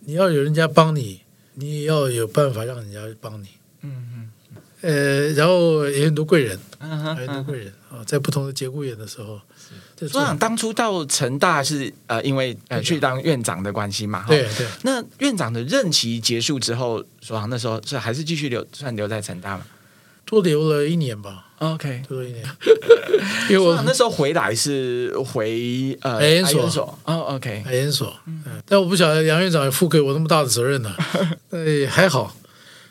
你要有人家帮你。你也要有办法让人家帮你，嗯嗯，呃，然后也有很多贵人，嗯哼，很多贵人啊，在不同的节骨眼的时候，所长当初到成大是呃，因为呃去当院长的关系嘛，对对。那院长的任期结束之后，所长那时候是还是继续留，算留在成大吗？多留了一年吧。OK，多留一年，因为我那时候回来是回呃研所，所哦，OK，海研所，嗯，但我不晓得杨院长也负给我那么大的责任呢。哎，还好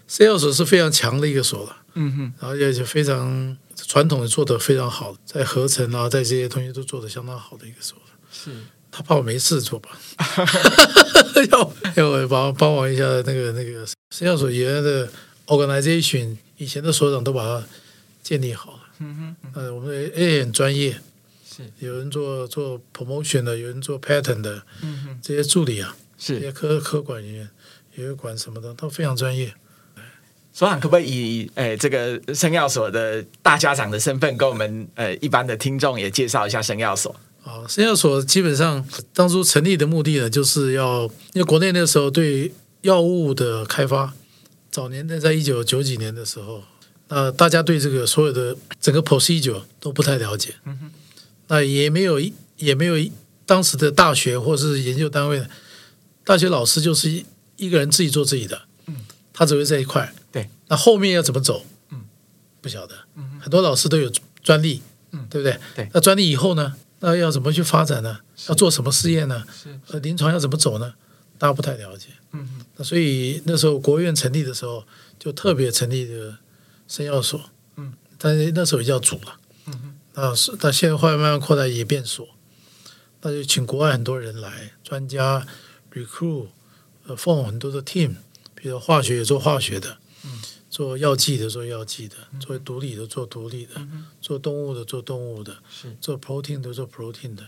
，CL 所是非常强的一个所了，嗯哼，然后也是非常传统的做的非常好，在合成啊，在这些东西都做的相当好的一个所了。是，他怕我没事做吧？要要帮帮忙一下那个那个 CL 所原来的 organization，以前的所长都把它。建立好了，嗯哼，呃，我们也很专业，是有人做做 promotion 的，有人做 pattern 的，嗯哼，这些助理啊，是这些科科管人员，也有管什么的，都非常专业。所长可不可以以诶这个生药所的大家长的身份，跟我们呃一般的听众也介绍一下生药所？啊，生药所基本上当初成立的目的呢，就是要因为国内那时候对药物的开发，早年的在一九九几年的时候，那大家对这个所有的整个 procedure 都不太了解，嗯哼，那也没有也没有当时的大学或是研究单位，大学老师就是一一个人自己做自己的，嗯，他只会这一块。对那后面要怎么走？嗯，不晓得。嗯，很多老师都有专利，嗯，对不对？对。那专利以后呢？那要怎么去发展呢？要做什么试验呢？是。呃，临床要怎么走呢？大家不太了解。嗯嗯。那所以那时候国务院成立的时候，就特别成立的生药所。嗯。但是那时候也叫组了。嗯嗯。那是，但现在后来慢慢扩大也变所。那就请国外很多人来，专家 recruit，呃，form 很多的 team，比如化学也做化学的。嗯。做药剂的做药剂的，做毒理的做毒理的，嗯、做动物的做动物的，是做 protein 的做 protein 的，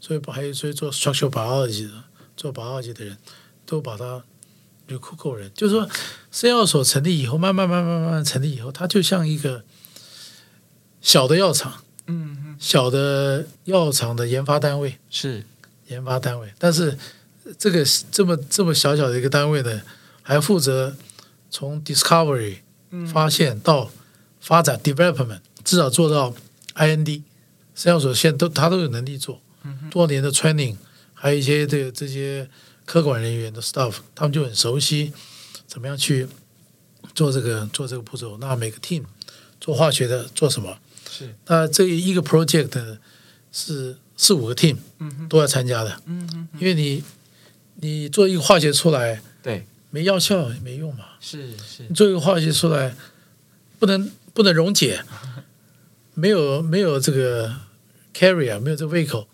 所以还有所以做 structural biology 的做 biology 的人都把他 recruit 人，就是说生药所成立以后，慢慢慢慢慢慢成立以后，它就像一个小的药厂，嗯，小的药厂的研发单位。是。研发单位，但是这个这么这么小小的一个单位呢，还负责从 discovery。发现到发展 development，至少做到 IND，生药所现在都他都有能力做，多年的 training，还有一些这个这些科管人员的 staff，他们就很熟悉怎么样去做这个做这个步骤。那每个 team 做化学的做什么？是那这一个 project 是四五个 team 都要参加的，因为你你做一个化学出来，对。没药效也没用嘛，是是，你做一个化学出来，不能不能溶解，没有没有这个 carrier，没有这个胃口，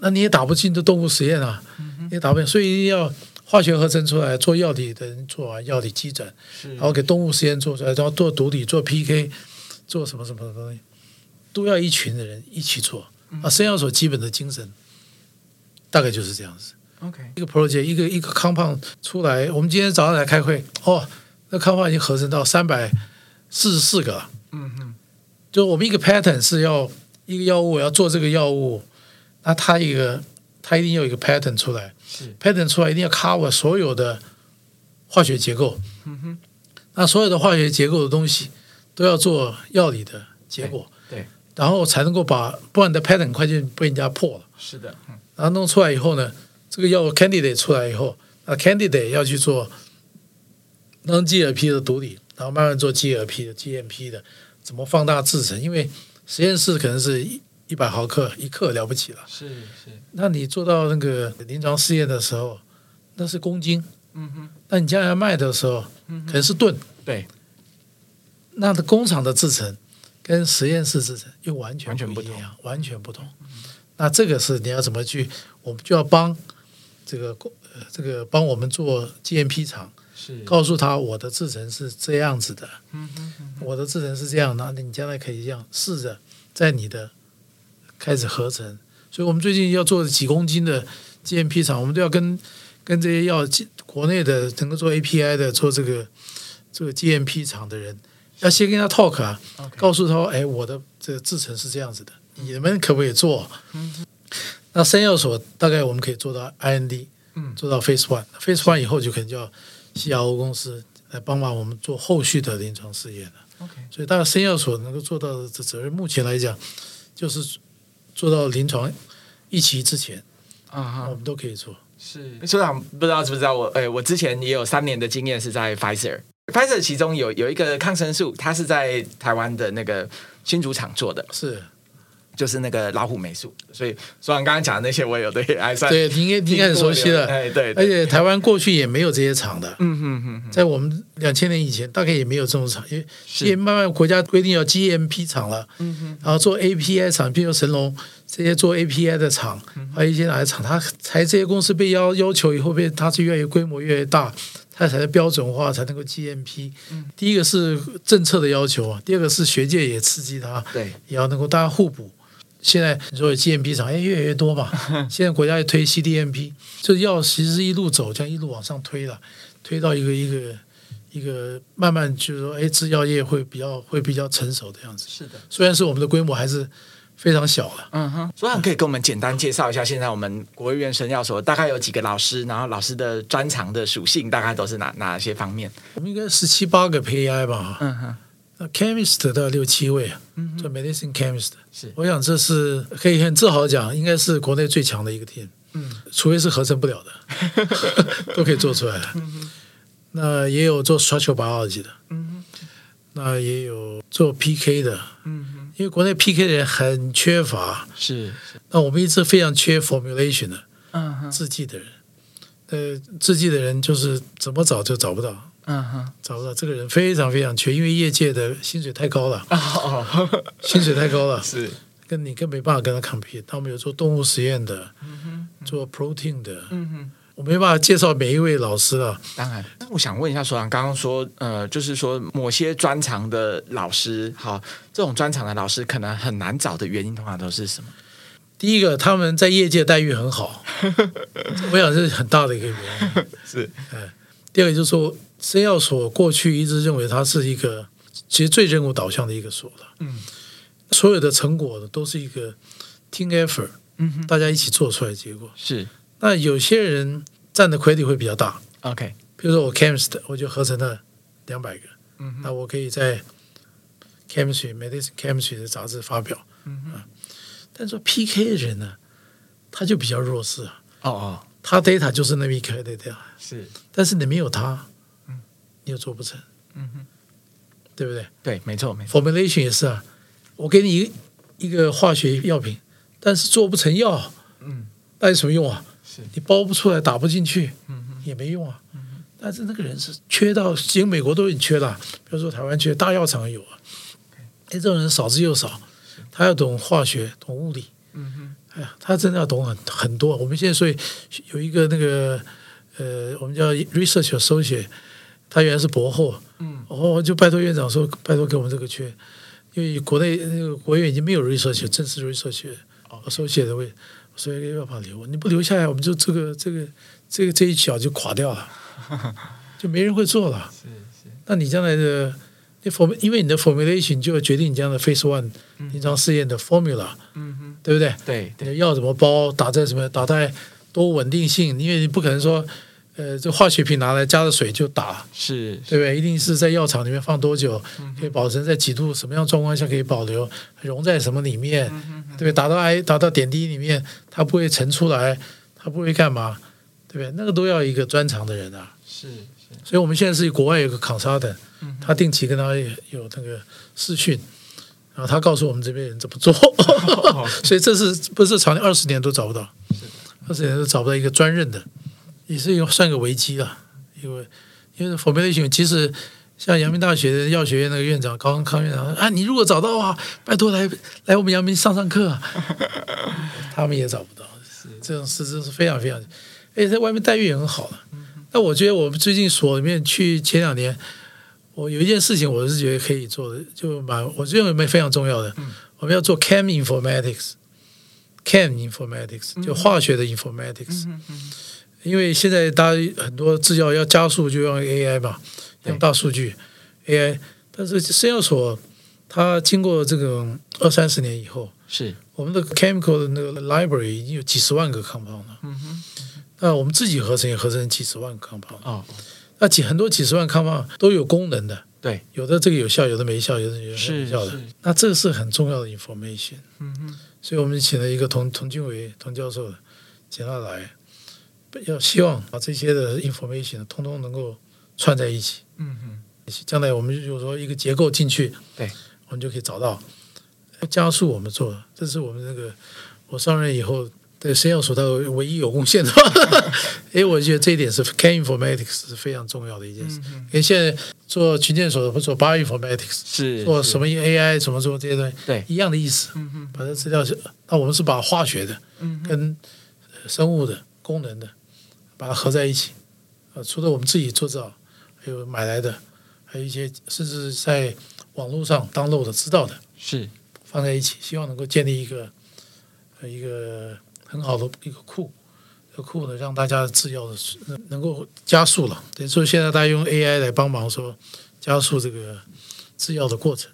那你也打不进这动物实验啊，嗯、也打不进，所以一定要化学合成出来，做药理的人做完药理基准，然后给动物实验做出来，然后做毒理做 PK，做什么什么的东西，都要一群的人一起做，啊，生药所基本的精神大概就是这样子。OK，一个 project，一个一个 compound 出来，我们今天早上来开会，哦，那 compound 已经合成到三百四十四个了。嗯嗯，就我们一个 pattern 是要一个药物要做这个药物，那它一个它一定要有一个 pattern 出来，是 pattern 出来一定要 cover 所有的化学结构。嗯哼，那所有的化学结构的东西都要做药理的结果。对，对然后才能够把不然的 pattern 很快就被人家破了。是的，嗯，然后弄出来以后呢？这个药物 candidate 出来以后，那 candidate 要去做 non-GLP 的毒理，然后慢慢做 GLP 的 GMP 的，怎么放大制成？因为实验室可能是一一百毫克一克了不起了，是是。那你做到那个临床试验的时候，那是公斤，嗯哼。那你将来卖的时候，可能是吨，对。那的工厂的制成跟实验室制成又完全不一样，完全不同。那这个是你要怎么去？我们就要帮。这个工呃，这个帮我们做 GMP 厂，是告诉他我的制程是这样子的，嗯哼我的制程是这样，那你将来可以这样试着在你的开始合成。所以我们最近要做几公斤的 GMP 厂，我们都要跟跟这些要国内的能够做 API 的做这个这个 GMP 厂的人，要先跟他 talk 啊.告诉他，哎，我的这个制程是这样子的，你们可不可以做？嗯那生药所大概我们可以做到 IND，嗯，做到 Phase One，Phase One 以后就可能叫 CRO 公司来帮忙我们做后续的临床试验了。OK，所以大概生药所能够做到的责任，目前来讲就是做到临床一期之前啊，我们都可以做。是所长不知道知不知道我？哎，我之前也有三年的经验是在 Pfizer，Pfizer 其中有有一个抗生素，它是在台湾的那个新竹厂做的，是。就是那个老虎美术，所以虽然刚刚讲的那些，我也有对 还算对，应该应该很熟悉了。哎，对，而且台湾过去也没有这些厂的。嗯嗯嗯，在我们两千年以前，大概也没有这种厂，因为现在慢慢国家规定要 GMP 厂了。嗯哼，然后做 API 厂，譬如神龙这些做 API 的厂，还有一些哪些厂，它才这些公司被要要求以后，被它是越来越规模越来越大，它才标准化，才能够 GMP。嗯，第一个是政策的要求啊，第二个是学界也刺激它，对，也要能够大家互补。现在你说 GMP 厂，哎，越来越多嘛。现在国家也推 CDMP，这药其实是一路走，这样一路往上推了，推到一个一个一个慢慢就是说，哎，制药业会比较会比较成熟的样子。是的，虽然是我们的规模还是非常小了。嗯哼，所以可以跟我们简单介绍一下，现在我们国务院神药所大概有几个老师，然后老师的专长的属性大概都是哪哪些方面？我们应该十七八个 PI 吧。嗯哼。那 chemist 到六七位啊，做 medicine chemist 是，我想这是可以很自豪讲，应该是国内最强的一个 team，嗯，除非是合成不了的，都可以做出来了。那也有做 structural biology 的，嗯，那也有做 PK 的，嗯，因为国内 PK 的人很缺乏，是，那我们一直非常缺 formulation 的，嗯，制剂的人，呃，制剂的人就是怎么找就找不到。嗯哼，找不到这个人非常非常缺，因为业界的薪水太高了。哦，薪水太高了，是 跟你更没办法跟他 compete。他们有做动物实验的，嗯哼，做 protein 的，嗯哼，我没办法介绍每一位老师了。当然，那我想问一下所长，刚刚说，呃，就是说某些专长的老师，好，这种专长的老师可能很难找的原因，通常都是什么？第一个，他们在业界待遇很好，我想这是很大的一个原因。是，嗯，第二个就是说。生药所过去一直认为它是一个其实最任务导向的一个所了，嗯，所有的成果都是一个 team effort，嗯哼，大家一起做出来的结果。是。那有些人占的 credit 会比较大，OK，比如说我 chemist，我就合成了两百个，嗯哼，那我可以在 chemistry medicine chemistry 的杂志发表，嗯哼，但是说 PK 的人呢，他就比较弱势啊，哦哦，他 data 就是那么一颗 data，是，但是你没有他。又做不成，嗯哼，对不对？对，没错，没错。Formulation 也是啊，我给你一一个化学药品，但是做不成药，嗯，那有什么用啊？是你包不出来，打不进去，嗯哼，也没用啊。嗯，但是那个人是缺到，其实美国都很缺了，比如说台湾缺，大药厂有啊。哎，这种人少之又少，他要懂化学，懂物理，嗯哼，哎呀，他真的要懂很很多。我们现在所以有一个那个呃，我们叫 research associate。他原来是博后，嗯，哦，就拜托院长说，拜托给我们这个缺，因为国内那个国院已经没有 research 正式 research 哦，收写的位，所以要把它留，你不留下来，我们就这个这个这个这一脚就垮掉了，就没人会做了。是是，那你将来的你 form，因为你的 formulation 就要决定你将来 phase one 临床试验的 formula，嗯哼，对不对？对，你的药怎么包，打在什么，打在多稳定性，因为你不可能说。呃，这化学品拿来加了水就打，是，对不对？一定是在药厂里面放多久，可以保存在几度，什么样状况下可以保留，溶在什么里面，对不对？打到 I，打到点滴里面，它不会沉出来，它不会干嘛，对不对？那个都要一个专长的人啊。是是，所以我们现在是国外有个 consultant，他定期跟他有那个视讯，然后他告诉我们这边人怎么做，所以这是不是长年二十年都找不到，二十年都找不到一个专任的。也是有算个危机了，因为因为 formulation 其实像阳明大学的药学院那个院长高康康院长啊，你如果找到啊，拜托来来我们阳明上上课，他们也找不到，是这种事真是非常非常，哎，在外面待遇也很好了。那我觉得我们最近所里面去前两年，我有一件事情我是觉得可以做的，就蛮我认为蛮非常重要的，我们要做 chem informatics，chem informatics 就化学的 informatics。因为现在大家很多制药要加速，就用 AI 嘛，用大数据 AI。但是生药所它经过这个二三十年以后，是我们的 chemical 的那个 library 已经有几十万个 compound 了。嗯哼。那我们自己合成也合成几十万个 compound。啊。那几很多几十万 compound 都有功能的。对。有的这个有效，有的没效，有的有效的。那这个是很重要的 information。嗯哼。所以我们请了一个童童俊伟童教授请他来。要希望把这些的 information 通通能够串在一起，嗯嗯，将来我们就是说一个结构进去，对，我们就可以找到加速我们做，这是我们那个我上任以后对生药所它唯一有贡献的，哎，我觉得这一点是 Can informatics 是非常重要的一件事，因为现在做群建所或做 bioinformatics 是做什么 AI 什么什么这些东西，对，一样的意思，嗯嗯，把这资料是，那我们是把化学的，嗯，跟生物的功能的。把它合在一起，呃，除了我们自己做造，还有买来的，还有一些甚至在网络上 download 的知道的，是放在一起，希望能够建立一个一个很好的一个库，这个库呢让大家制药的能够加速了。等于说现在大家用 AI 来帮忙说加速这个制药的过程。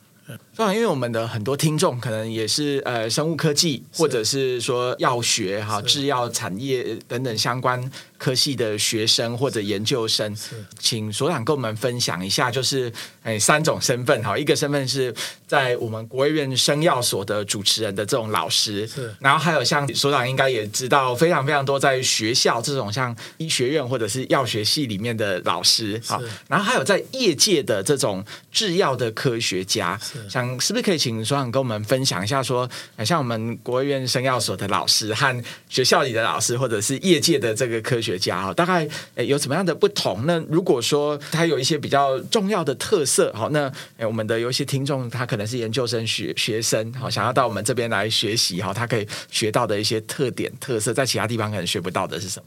当然，因为我们的很多听众可能也是呃生物科技，或者是说药学哈、制药产业等等相关科系的学生或者研究生，请所长跟我们分享一下，就是哎三种身份哈，一个身份是在我们国卫院生药所的主持人的这种老师，是，然后还有像所长应该也知道非常非常多在学校这种像医学院或者是药学系里面的老师，好，然后还有在业界的这种制药的科学家，想。是不是可以请所长跟我们分享一下说，说像我们国卫院生药所的老师和学校里的老师，或者是业界的这个科学家哈，大概有什么样的不同？那如果说他有一些比较重要的特色，好，那我们的有一些听众他可能是研究生学学生，好，想要到我们这边来学习，哈，他可以学到的一些特点特色，在其他地方可能学不到的是什么？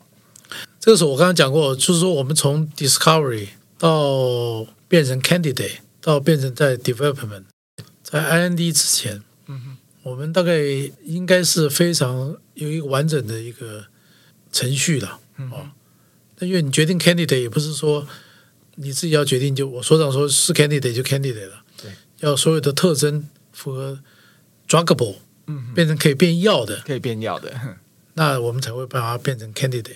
这个时候我刚刚讲过，就是说我们从 discovery 到变成 candidate，到变成在 development。在 IND 之前，嗯哼，我们大概应该是非常有一个完整的一个程序了，嗯，哦，那因为你决定 candidate 也不是说你自己要决定就我所长说是 candidate 就 candidate 了，对，要所有的特征符合 druggable，嗯，变成可以变药的，可以变药的，那我们才会把它变成 candidate。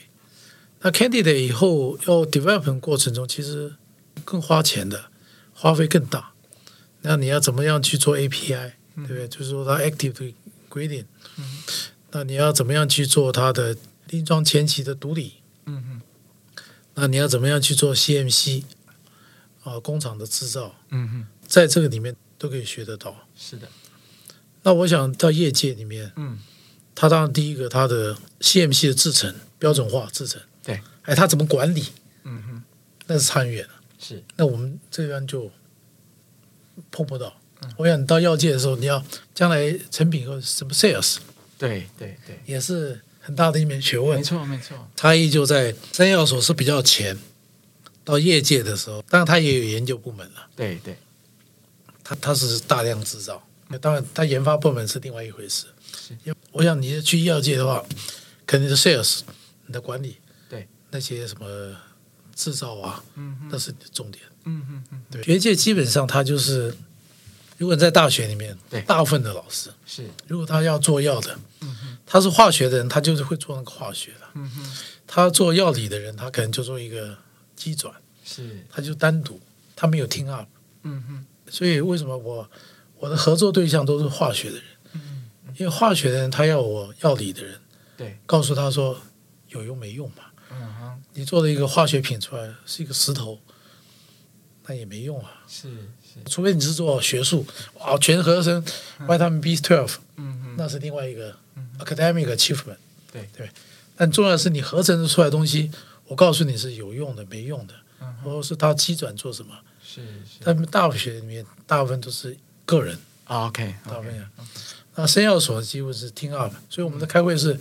那 candidate 以后要 development 过程中其实更花钱的，花费更大。那你要怎么样去做 API，对不对？就是说它 active ingredient，那你要怎么样去做它的临床前期的毒理？嗯哼，那你要怎么样去做 CMC 啊？工厂的制造？嗯哼，在这个里面都可以学得到。是的。那我想到业界里面，嗯，它当然第一个它的 CMC 的制程标准化制程，对，哎，它怎么管理？嗯哼，那是差远了。是。那我们这边就。碰不到，我想你到药界的时候，你要将来成品和什么 sales，对对对，也是很大的一门学问。没错没错，差异就在生药所是比较前，到业界的时候，当然他也有研究部门了。对对，他他是大量制造，当然他研发部门是另外一回事。是，我想你去医药界的话，肯定是 sales，你的管理，对。那些什么制造啊，嗯，那是你的重点。嗯嗯嗯，对，学界基本上他就是，如果你在大学里面，对，大部分的老师是，如果他要做药的，他是化学的人，他就是会做那个化学的，嗯哼，他做药理的人，他可能就做一个机转，是，他就单独，他没有 team up，嗯哼，所以为什么我我的合作对象都是化学的人，嗯，因为化学的人他要我药理的人，对，告诉他说有用没用嘛，嗯哼，你做了一个化学品出来是一个石头。那也没用啊，是是，除非你是做学术，哇，全合成 vitamin B twelve，嗯嗯，那是另外一个 academic achievement，对对。但重要的是你合成出来的东西，我告诉你是有用的，没用的，或者是它机转做什么，是是。他们大学里面大部分都是个人，OK，大部分。那生药所几乎是 team up，所以我们的开会是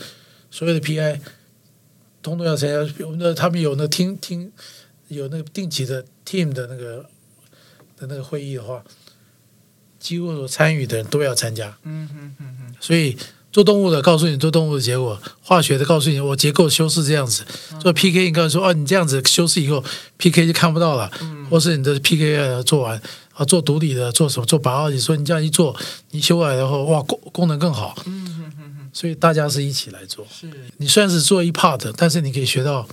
所有的 PI，通通要参加，我们的他们有那听听。有那个定期的 team 的那个的那个会议的话，几乎所参与的人都要参加。嗯嗯嗯嗯。所以做动物的告诉你做动物的结果，化学的告诉你我结构修饰这样子。做 PK 你告诉说哦，你这样子修饰以后 PK 就看不到了。嗯。或是你的 PK 要做完啊，做毒理的做什么做靶二你说你这样一做，你修改的后哇功功能更好。嗯嗯嗯。所以大家是一起来做。是。你虽然是做一 part，但是你可以学到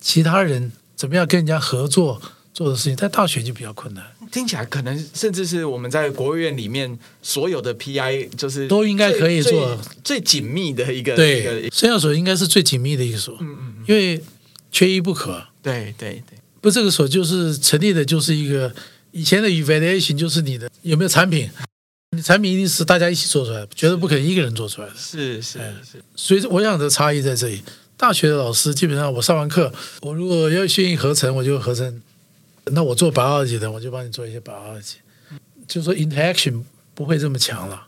其他人。怎么样跟人家合作做的事情，在大学就比较困难。听起来可能甚至是我们在国务院里面所有的 PI，就是都应该可以做最紧密的一个。对，生药所应该是最紧密的一个所，嗯嗯，因为缺一不可。对对对，不，这个所就是成立的，就是一个以前的 evaluation，就是你的有没有产品，你产品一定是大家一起做出来的，绝对不可能一个人做出来的。是是是，所以我想的差异在这里。大学的老师基本上，我上完课，我如果要愿意合成，我就合成。那我做 biology 的，我就帮你做一些 biology。就是说 interaction 不会这么强了。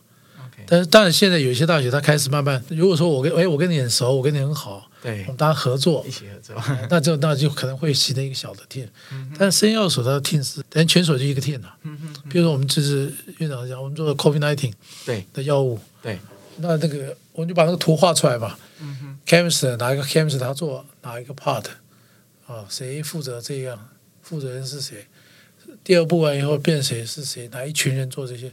但是当然，现在有一些大学，它开始慢慢，如果说我跟哎，我跟你很熟，我跟你很好，对，我们大家合作，一起合作，那就那就可能会形成一个小的 team。嗯、但是生药所的 team 是，但全所就一个 team 了。嗯嗯。比如说我们就是院长讲，我们做的 COVID nineteen 对的药物，对。那那个我们就把那个图画出来嘛。嗯哼，chemist 哪一个 chemist 他做哪一个 part 啊？谁负责这样？负责人是谁？第二步完以后变谁是谁？哪一群人做这些？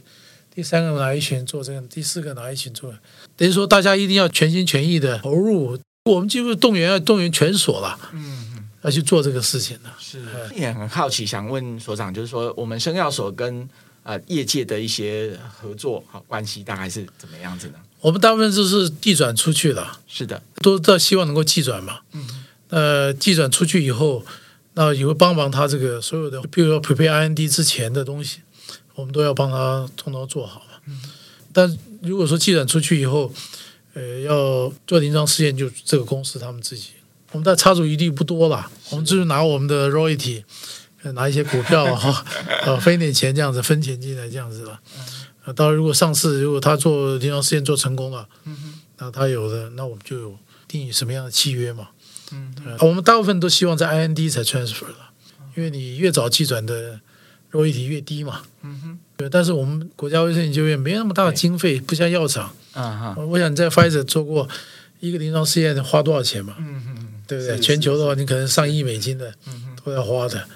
第三个哪一群人做这个？第四个哪一群做？等于说大家一定要全心全意的投入。我们就是动员要动员全所了。嗯。要去做这个事情呢，是也很好奇，想问所长，就是说我们生药所跟呃业界的一些合作好关系大概是怎么样子呢？我们大部分就是寄转出去了，是的，都都希望能够寄转嘛。嗯，呃，寄转出去以后，那也会帮忙他这个所有的，比如说 prepare IND 之前的东西，我们都要帮他通通做好嘛。嗯，但如果说寄转出去以后，呃，要做临床试验，就这个公司他们自己。我们的插足余地不多了，我们就是拿我们的 royalty，拿一些股票哈，呃，分一点钱这样子分钱进来这样子了。呃，到如果上市，如果他做临床试验做成功了，那他有的，那我们就有定义什么样的契约嘛。嗯，我们大部分都希望在 IND 才 transfer 了，因为你越早寄转的 royalty 越低嘛。嗯哼。对，但是我们国家卫生研究院没那么大的经费，不像药厂。啊哈。我想你在 Pfizer 做过一个临床试验花多少钱嘛？嗯哼。对不对？全球的话，你可能上亿美金的都要花的。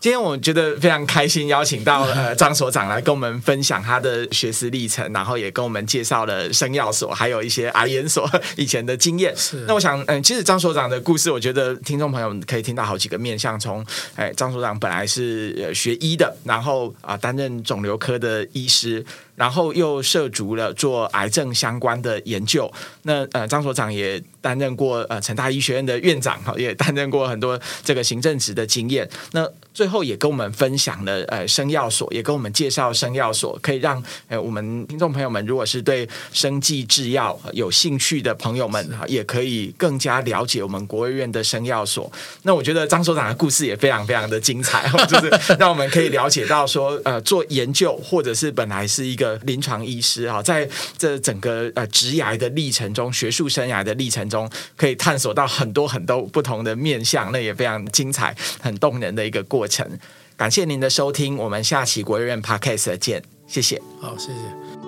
今天我觉得非常开心，邀请到呃 张所长来跟我们分享他的学识历程，然后也跟我们介绍了生药所，还有一些癌研所以前的经验。是。那我想，嗯，其实张所长的故事，我觉得听众朋友们可以听到好几个面向。从哎，张所长本来是学医的，然后啊担任肿瘤科的医师。然后又涉足了做癌症相关的研究。那呃，张所长也担任过呃成大医学院的院长，也担任过很多这个行政职的经验。那最后也跟我们分享了呃生药所，也跟我们介绍生药所，可以让呃我们听众朋友们，如果是对生技制药有兴趣的朋友们，哈，也可以更加了解我们国卫院的生药所。那我觉得张所长的故事也非常非常的精彩，就是让我们可以了解到说，呃，做研究或者是本来是一个。临床医师啊，在这整个呃职涯的历程中，学术生涯的历程中，可以探索到很多很多不同的面向，那也非常精彩、很动人的一个过程。感谢您的收听，我们下期国医院 Podcast 见，谢谢。好，谢谢。